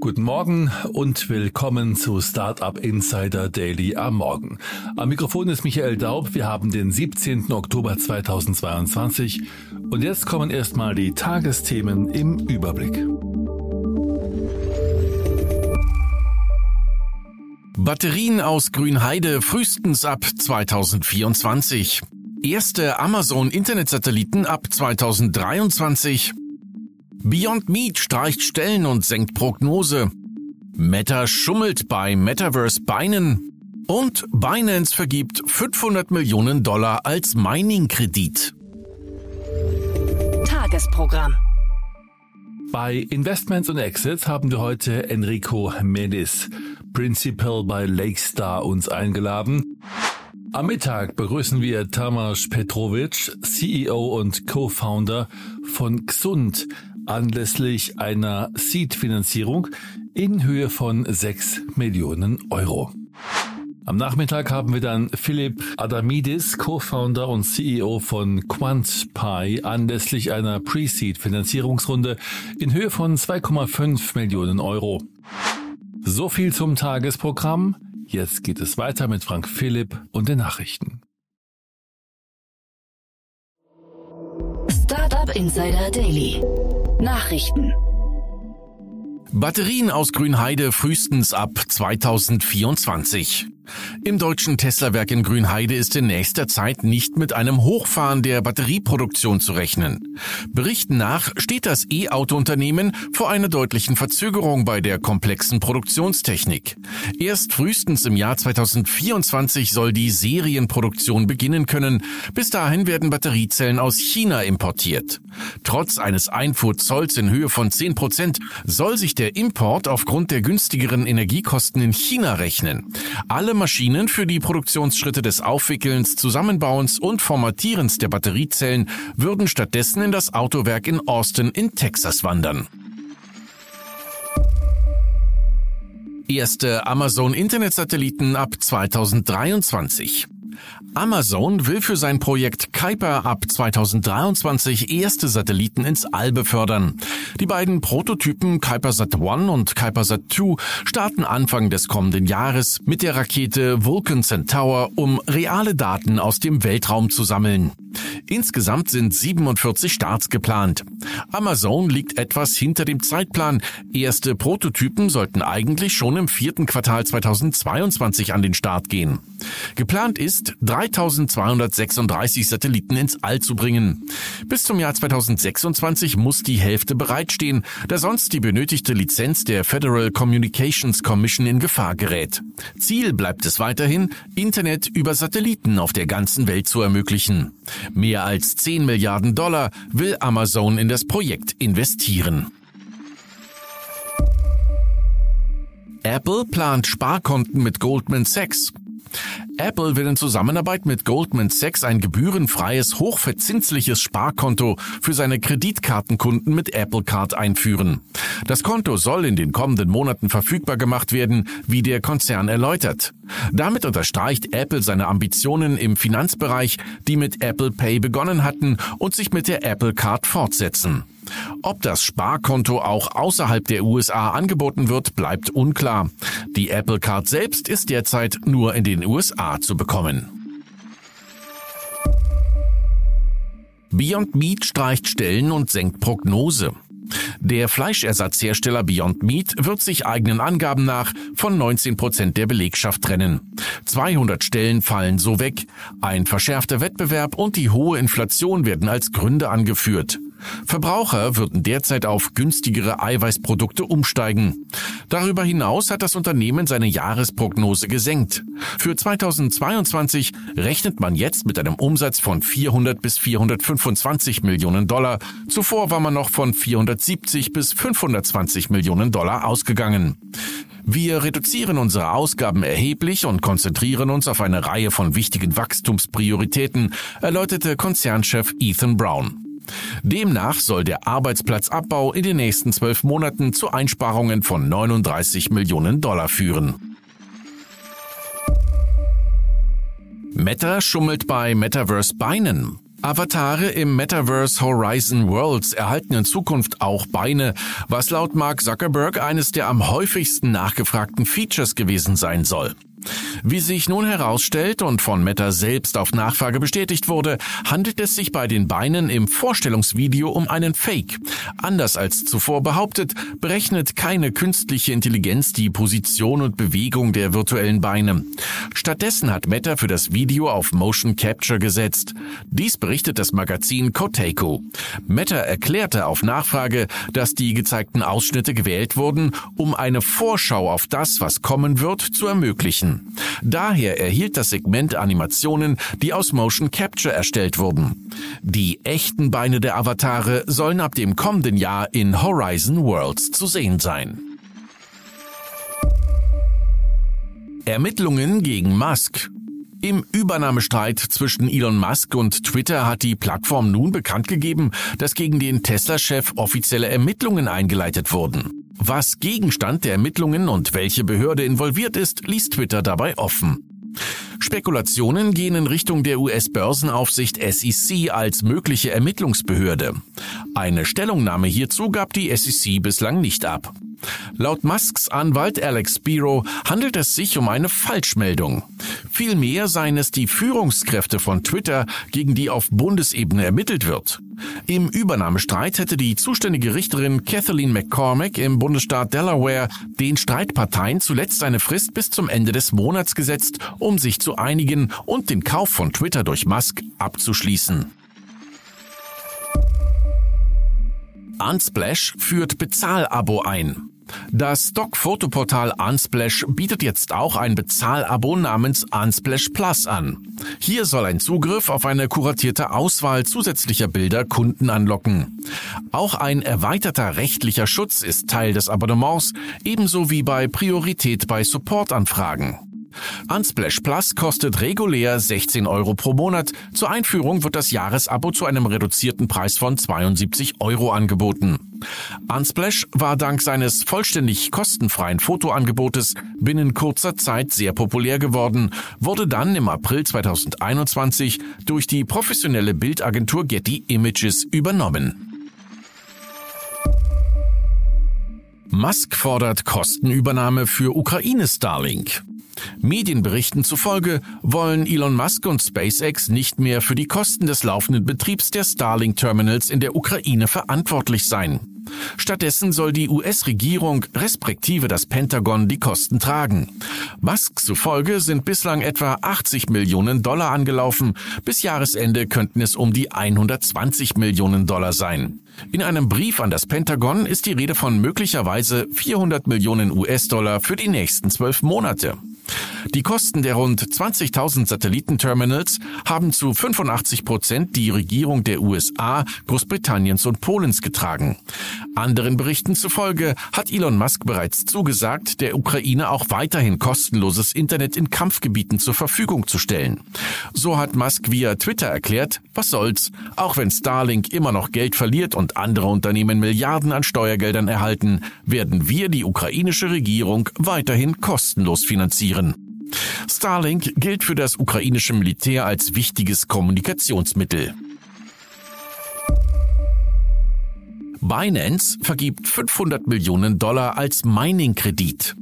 Guten Morgen und willkommen zu Startup Insider Daily am Morgen. Am Mikrofon ist Michael Daub. Wir haben den 17. Oktober 2022 und jetzt kommen erstmal die Tagesthemen im Überblick. Batterien aus Grünheide frühestens ab 2024. Erste Amazon-Internetsatelliten ab 2023. Beyond Meat streicht Stellen und senkt Prognose. Meta schummelt bei Metaverse Beinen. Und Binance vergibt 500 Millionen Dollar als Mining-Kredit. Tagesprogramm. Bei Investments und Exits haben wir heute Enrico Menis, Principal bei Lakestar, uns eingeladen. Am Mittag begrüßen wir Tamas Petrovic, CEO und Co-Founder von Xund, anlässlich einer Seed-Finanzierung in Höhe von 6 Millionen Euro. Am Nachmittag haben wir dann Philipp Adamidis, Co-Founder und CEO von QuantPy, anlässlich einer Pre-Seed-Finanzierungsrunde in Höhe von 2,5 Millionen Euro. So viel zum Tagesprogramm. Jetzt geht es weiter mit Frank Philipp und den Nachrichten. Startup Insider Daily. Nachrichten. Batterien aus Grünheide frühestens ab 2024. Im deutschen Tesla-Werk in Grünheide ist in nächster Zeit nicht mit einem Hochfahren der Batterieproduktion zu rechnen. Berichten nach steht das E-Auto-Unternehmen vor einer deutlichen Verzögerung bei der komplexen Produktionstechnik. Erst frühestens im Jahr 2024 soll die Serienproduktion beginnen können. Bis dahin werden Batteriezellen aus China importiert. Trotz eines Einfuhrzolls in Höhe von 10 Prozent soll sich der Import aufgrund der günstigeren Energiekosten in China rechnen. Alle Maschinen für die Produktionsschritte des Aufwickelns, Zusammenbauens und Formatierens der Batteriezellen würden stattdessen in das Autowerk in Austin in Texas wandern. Erste Amazon-Internetsatelliten ab 2023. Amazon will für sein Projekt Kuiper ab 2023 erste Satelliten ins All befördern. Die beiden Prototypen Kuipersat 1 und Kuipersat 2 starten Anfang des kommenden Jahres mit der Rakete Vulcan Centaur, um reale Daten aus dem Weltraum zu sammeln. Insgesamt sind 47 Starts geplant. Amazon liegt etwas hinter dem Zeitplan. Erste Prototypen sollten eigentlich schon im vierten Quartal 2022 an den Start gehen. Geplant ist, 3236 Satelliten ins All zu bringen. Bis zum Jahr 2026 muss die Hälfte bereitstehen, da sonst die benötigte Lizenz der Federal Communications Commission in Gefahr gerät. Ziel bleibt es weiterhin, Internet über Satelliten auf der ganzen Welt zu ermöglichen. Mehr als 10 Milliarden Dollar will Amazon in das Projekt investieren. Apple plant Sparkonten mit Goldman Sachs. Apple will in Zusammenarbeit mit Goldman Sachs ein gebührenfreies, hochverzinsliches Sparkonto für seine Kreditkartenkunden mit Apple Card einführen. Das Konto soll in den kommenden Monaten verfügbar gemacht werden, wie der Konzern erläutert. Damit unterstreicht Apple seine Ambitionen im Finanzbereich, die mit Apple Pay begonnen hatten und sich mit der Apple Card fortsetzen. Ob das Sparkonto auch außerhalb der USA angeboten wird, bleibt unklar. Die Apple Card selbst ist derzeit nur in den USA zu bekommen. Beyond Meat streicht Stellen und senkt Prognose. Der Fleischersatzhersteller Beyond Meat wird sich eigenen Angaben nach von 19 Prozent der Belegschaft trennen. 200 Stellen fallen so weg. Ein verschärfter Wettbewerb und die hohe Inflation werden als Gründe angeführt. Verbraucher würden derzeit auf günstigere Eiweißprodukte umsteigen. Darüber hinaus hat das Unternehmen seine Jahresprognose gesenkt. Für 2022 rechnet man jetzt mit einem Umsatz von 400 bis 425 Millionen Dollar. Zuvor war man noch von 470 bis 520 Millionen Dollar ausgegangen. Wir reduzieren unsere Ausgaben erheblich und konzentrieren uns auf eine Reihe von wichtigen Wachstumsprioritäten, erläuterte Konzernchef Ethan Brown. Demnach soll der Arbeitsplatzabbau in den nächsten zwölf Monaten zu Einsparungen von 39 Millionen Dollar führen. Meta schummelt bei Metaverse Beinen. Avatare im Metaverse Horizon Worlds erhalten in Zukunft auch Beine, was laut Mark Zuckerberg eines der am häufigsten nachgefragten Features gewesen sein soll. Wie sich nun herausstellt und von Meta selbst auf Nachfrage bestätigt wurde, handelt es sich bei den Beinen im Vorstellungsvideo um einen Fake. Anders als zuvor behauptet, berechnet keine künstliche Intelligenz die Position und Bewegung der virtuellen Beine. Stattdessen hat Meta für das Video auf Motion Capture gesetzt. Dies berichtet das Magazin Koteiko. Meta erklärte auf Nachfrage, dass die gezeigten Ausschnitte gewählt wurden, um eine Vorschau auf das, was kommen wird, zu ermöglichen. Daher erhielt das Segment Animationen, die aus Motion Capture erstellt wurden. Die echten Beine der Avatare sollen ab dem kommenden Jahr in Horizon Worlds zu sehen sein. Ermittlungen gegen Musk. Im Übernahmestreit zwischen Elon Musk und Twitter hat die Plattform nun bekannt gegeben, dass gegen den Tesla-Chef offizielle Ermittlungen eingeleitet wurden. Was Gegenstand der Ermittlungen und welche Behörde involviert ist, ließ Twitter dabei offen. Spekulationen gehen in Richtung der US-Börsenaufsicht SEC als mögliche Ermittlungsbehörde. Eine Stellungnahme hierzu gab die SEC bislang nicht ab. Laut Musks Anwalt Alex Spiro handelt es sich um eine Falschmeldung. Vielmehr seien es die Führungskräfte von Twitter, gegen die auf Bundesebene ermittelt wird. Im Übernahmestreit hätte die zuständige Richterin Kathleen McCormack im Bundesstaat Delaware den Streitparteien zuletzt eine Frist bis zum Ende des Monats gesetzt, um sich zu einigen und den Kauf von Twitter durch Musk abzuschließen. Unsplash führt Bezahlabo ein. Das Stock-Fotoportal Unsplash bietet jetzt auch ein Bezahlabo namens Unsplash Plus an. Hier soll ein Zugriff auf eine kuratierte Auswahl zusätzlicher Bilder Kunden anlocken. Auch ein erweiterter rechtlicher Schutz ist Teil des Abonnements, ebenso wie bei Priorität bei Supportanfragen. Unsplash Plus kostet regulär 16 Euro pro Monat. Zur Einführung wird das Jahresabo zu einem reduzierten Preis von 72 Euro angeboten. Unsplash war dank seines vollständig kostenfreien Fotoangebotes binnen kurzer Zeit sehr populär geworden, wurde dann im April 2021 durch die professionelle Bildagentur Getty Images übernommen. Musk fordert Kostenübernahme für Ukraine Starlink. Medienberichten zufolge wollen Elon Musk und SpaceX nicht mehr für die Kosten des laufenden Betriebs der Starlink-Terminals in der Ukraine verantwortlich sein. Stattdessen soll die US-Regierung respektive das Pentagon die Kosten tragen. Musk zufolge sind bislang etwa 80 Millionen Dollar angelaufen. Bis Jahresende könnten es um die 120 Millionen Dollar sein. In einem Brief an das Pentagon ist die Rede von möglicherweise 400 Millionen US-Dollar für die nächsten zwölf Monate. Die Kosten der rund 20.000 Satellitenterminals haben zu 85 Prozent die Regierung der USA, Großbritanniens und Polens getragen. Anderen Berichten zufolge hat Elon Musk bereits zugesagt, der Ukraine auch weiterhin kostenloses Internet in Kampfgebieten zur Verfügung zu stellen. So hat Musk via Twitter erklärt, was soll's, auch wenn Starlink immer noch Geld verliert und andere Unternehmen Milliarden an Steuergeldern erhalten, werden wir die ukrainische Regierung weiterhin kostenlos finanzieren. Starlink gilt für das ukrainische Militär als wichtiges Kommunikationsmittel. Binance vergibt 500 Millionen Dollar als Mining-Kredit.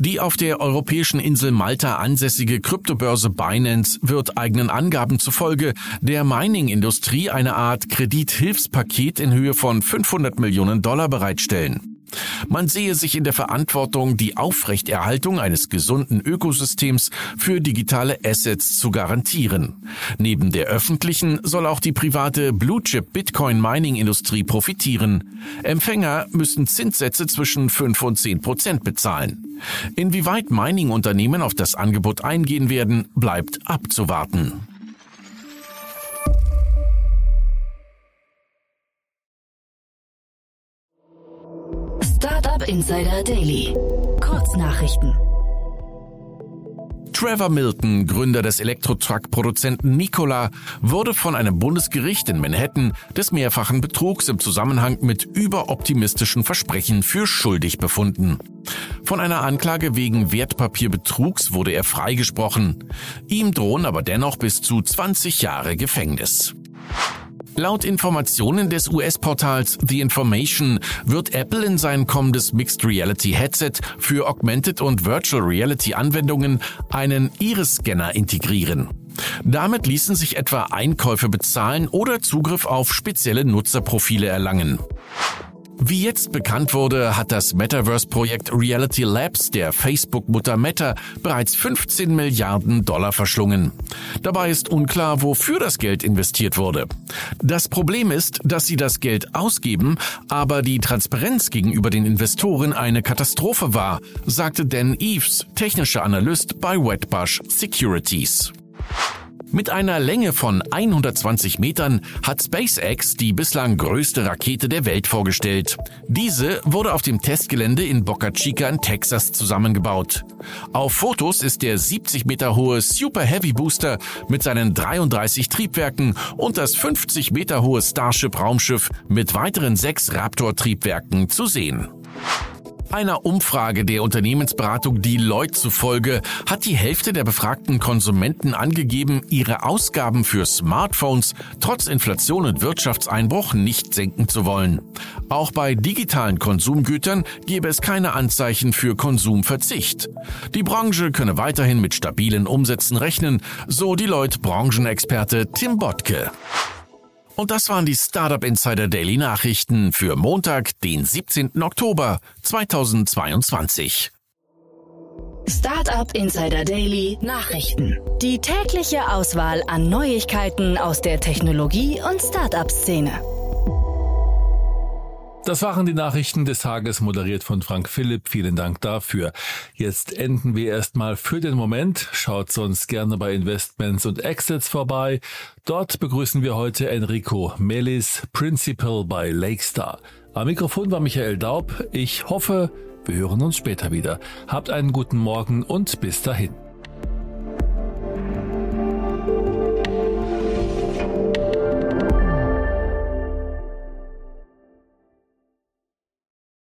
Die auf der europäischen Insel Malta ansässige Kryptobörse Binance wird eigenen Angaben zufolge der Mining-Industrie eine Art Kredithilfspaket in Höhe von 500 Millionen Dollar bereitstellen. Man sehe sich in der Verantwortung, die Aufrechterhaltung eines gesunden Ökosystems für digitale Assets zu garantieren. Neben der öffentlichen soll auch die private Blue-Chip Bitcoin Mining Industrie profitieren. Empfänger müssen Zinssätze zwischen 5 und 10 Prozent bezahlen. Inwieweit Mining-Unternehmen auf das Angebot eingehen werden, bleibt abzuwarten. Startup Insider Daily. Kurznachrichten. Trevor Milton, Gründer des Elektrotruck-Produzenten Nikola, wurde von einem Bundesgericht in Manhattan des mehrfachen Betrugs im Zusammenhang mit überoptimistischen Versprechen für schuldig befunden. Von einer Anklage wegen Wertpapierbetrugs wurde er freigesprochen. Ihm drohen aber dennoch bis zu 20 Jahre Gefängnis. Laut Informationen des US-Portals The Information wird Apple in sein kommendes Mixed Reality Headset für Augmented und Virtual Reality Anwendungen einen Iris-Scanner integrieren. Damit ließen sich etwa Einkäufe bezahlen oder Zugriff auf spezielle Nutzerprofile erlangen. Wie jetzt bekannt wurde, hat das Metaverse-Projekt Reality Labs der Facebook-Mutter Meta bereits 15 Milliarden Dollar verschlungen. Dabei ist unklar, wofür das Geld investiert wurde. Das Problem ist, dass sie das Geld ausgeben, aber die Transparenz gegenüber den Investoren eine Katastrophe war, sagte Dan Eves, technischer Analyst bei Wetbush Securities. Mit einer Länge von 120 Metern hat SpaceX die bislang größte Rakete der Welt vorgestellt. Diese wurde auf dem Testgelände in Boca Chica in Texas zusammengebaut. Auf Fotos ist der 70 Meter hohe Super Heavy Booster mit seinen 33 Triebwerken und das 50 Meter hohe Starship Raumschiff mit weiteren sechs Raptor Triebwerken zu sehen. Einer Umfrage der Unternehmensberatung Deloitte zufolge hat die Hälfte der befragten Konsumenten angegeben, ihre Ausgaben für Smartphones trotz Inflation und Wirtschaftseinbruch nicht senken zu wollen. Auch bei digitalen Konsumgütern gebe es keine Anzeichen für Konsumverzicht. Die Branche könne weiterhin mit stabilen Umsätzen rechnen, so Deloitte Branchenexperte Tim Bottke. Und das waren die Startup Insider Daily Nachrichten für Montag, den 17. Oktober 2022. Startup Insider Daily Nachrichten. Die tägliche Auswahl an Neuigkeiten aus der Technologie- und Startup-Szene. Das waren die Nachrichten des Tages, moderiert von Frank Philipp. Vielen Dank dafür. Jetzt enden wir erstmal für den Moment. Schaut sonst gerne bei Investments und Exits vorbei. Dort begrüßen wir heute Enrico Melis, Principal bei Lakestar. Am Mikrofon war Michael Daub. Ich hoffe, wir hören uns später wieder. Habt einen guten Morgen und bis dahin.